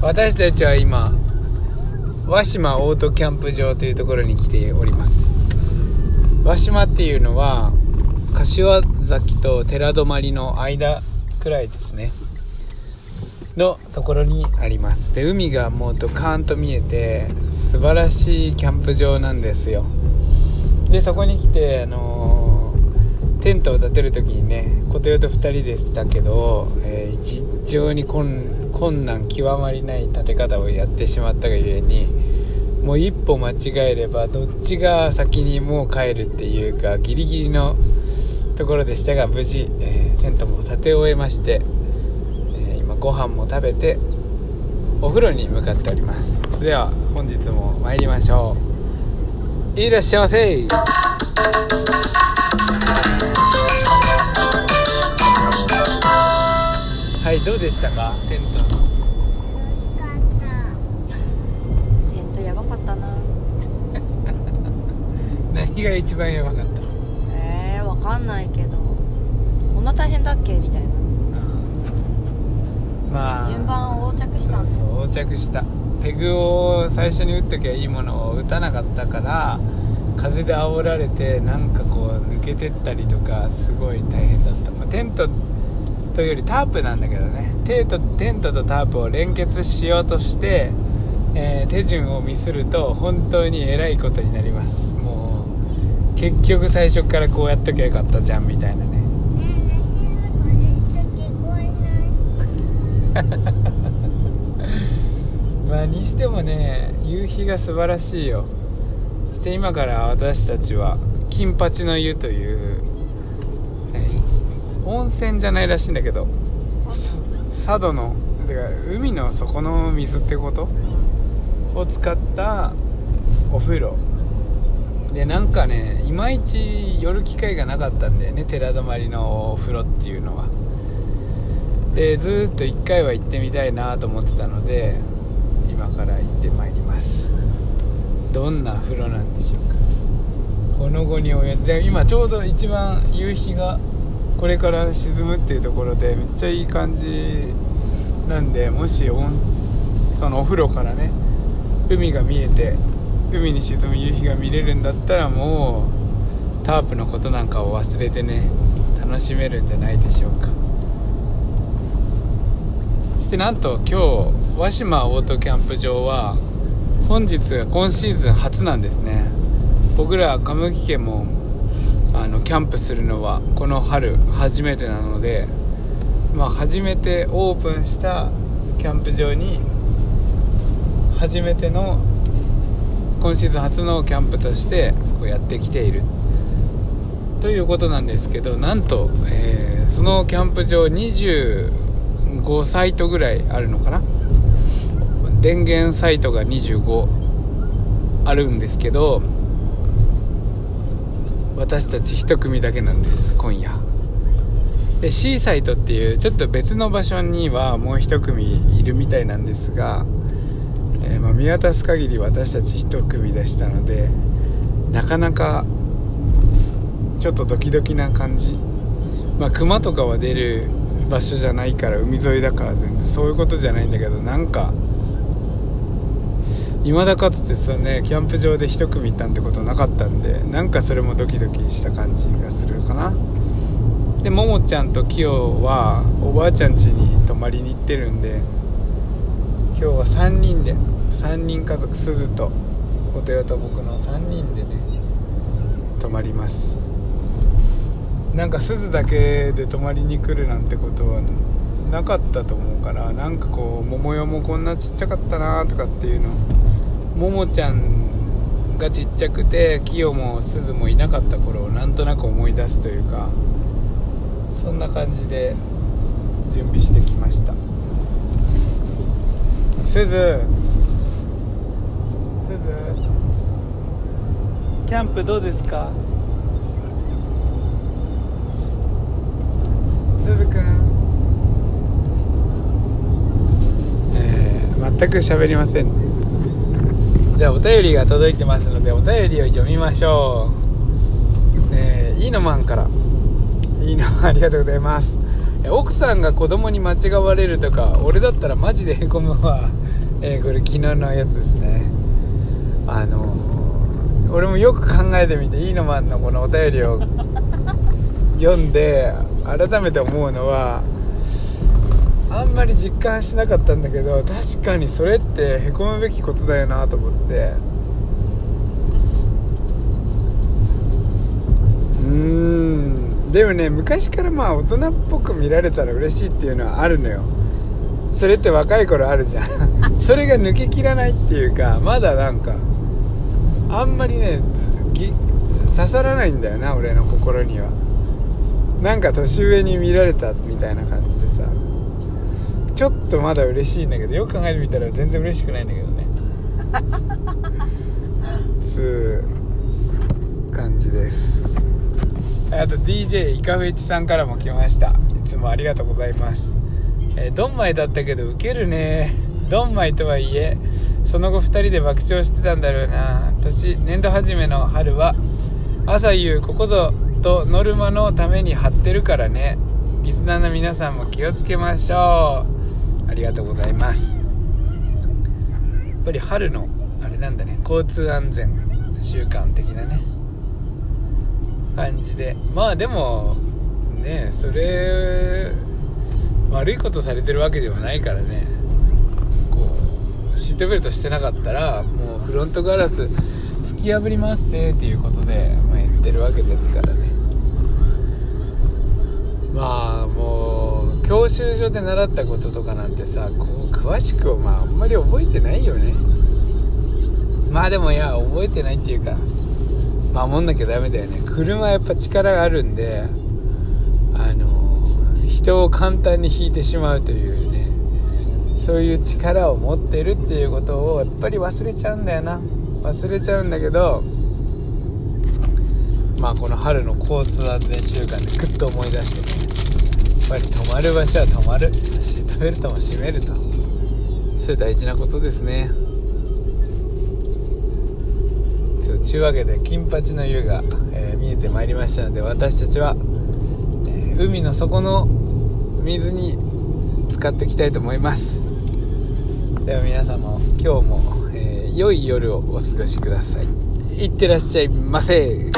私たちは今和島オートキャンプ場というところに来ております。和島っていうのは柏崎と寺泊の間くらいですね。のところにあります。で海がもうドカーンと見えて素晴らしいキャンプ場なんですよ。でそこに来てあのー、テントを建てる時にね琴代と2人でしたけど、えー、非常に困難極まりない建て方をやってしまったがゆえにもう一歩間違えればどっちが先にもう帰るっていうかギリギリのところでしたが無事、えー、テントも建て終えまして、えー、今ご飯も食べてお風呂に向かっております。では本日も参りましょう。いらっしゃいませ。はいどうでしたか？テントテントやばかったな。何が一番やばかった？えー、わかんないけど。こんな大変だっけ？みたいな。まあ。順番横着したんそうそう横着した。ペグを最初に打っときゃいいものを打たなかったから風で煽られてなんかこう抜けてったりとかすごい大変だった、まあ、テントというよりタープなんだけどね。テントテントとタープを連結しようとして、えー手順をミスると本当にえらいことになります。もう結局最初からこうやっときゃよかったじゃんみたいなね。まあにしてもね夕日が素晴らしいよ。そして今から私たちは金八の湯という、えー温泉じゃないらしいんだけど佐渡のてか海の底の水ってこと？を使ったお風呂。でなんかねいまいち寄る機会がなかったんだよね寺泊のお風呂っていうのは。でずっと1回は行ってみたいなと思ってたので今から行ってまいります。どんな風呂なんでしょうか。この後に及んで今ちょうど一番夕日がこれから沈むっていうところでめっちゃいい感じなんでもし温そのお風呂からね海が見えて海に沈む夕日が見れるんだったらもうタープのことなんかを忘れてね楽しめるんじゃないでしょうか。そしてなんと今日和島オートキャンプ場は本日今シーズン初なんですね。僕ら上木家もあのキャンプするのはこの春初めてなので、まあ、初めてオープンしたキャンプ場に初めての今シーズン初のキャンプとしてこうやってきている。ということなんですけどなんと、えーそのキャンプ場25サイトぐらいあるのかな？電源サイトが25あるんですけど私たち1組だけなんです今夜。で C サイトっていうちょっと別の場所にはもう1組いるみたいなんですが、えーまあ見渡す限り私たち1組でしたのでなかなかちょっとドキドキな感じ。まあ熊とかは出る場所じゃないから海沿いだから全然そういうことじゃないんだけどなんか未だかつてさねキャンプ場で一組行ったんてことなかったんでなんかそれもドキドキした感じがするかな。でももちゃんとキヨはおばあちゃん家に泊まりに行ってるんで今日は3人で3人家族すずと琴代と僕の3人でね泊まります。なんかすずだけで泊まりに来るなんてことはなかったと思うからなんかこう桃代もこんなちっちゃかったなとかっていうのももちゃんがちっちゃくてキヨもすずもいなかった頃をなんとなく思い出すというかそんな感じで準備してきました。すずすずキャンプどうですか？すずくん。え、全く喋りませんね。じゃあお便りが届いてますのでお便りを読みましょう。えー、いいのマンから。いいのありがとうございます。奥さんが子供に間違われるとか俺だったらマジでへこむわ、えーこれ昨日のやつですね。あのー俺もよく考えてみていいのマンのこのお便りを読んで改めて思うのはあんまり実感しなかったんだけど確かにそれってへこむべきことだよなと思って。うーん。でもね昔からまあ大人っぽく見られたら嬉しいっていうのはあるのよ。それって若い頃あるじゃん。それが抜けきらないっていうかまだなんかあんまりねぎ刺さらないんだよな俺の心には。なんか年上に見られたみたいな感じちょっとまだ嬉しいんだけどよく考えてみたら全然嬉しくないんだけどね。つう感じです。あと DJ イカフェチさんからも来ました。いつもありがとうございます。えードンマイだったけどウケるね。ドンマイとはいえその後2人で爆笑してたんだろうな。年年度初めの春は朝夕ここぞとノルマのために張ってるからね。リスナーの皆さんも気をつけましょうありがとうございます。やっぱり春のあれなんだね。交通安全習慣的なね。感じで。まあでもねそれ悪いことされてるわけではないからね。こうシートベルトしてなかったらもうフロントガラス突き破りますぜっていうことで、まあ、言ってるわけですからね。まあもう教習所で習ったこととかなんてさこう詳しくはまああんまり覚えてないよね。まあでもいや覚えてないっていうか守んなきゃダメだよね。車やっぱ力があるんであの人を簡単に引いてしまうというねそういう力を持ってるっていうことをやっぱり忘れちゃうんだよな。忘れちゃうんだけどまあこの春の交通安全週間でグッと思い出してね。ぱり止まる場所は止まる。シートベルトも締めると。それ大事なことですね。そうちゅうわけで金八の湯が、えー見えてまいりましたので私たちは、えー海の底の水に使っていきたいと思います。では皆様今日も、えー良い夜をお過ごしください。いってらっしゃいませ。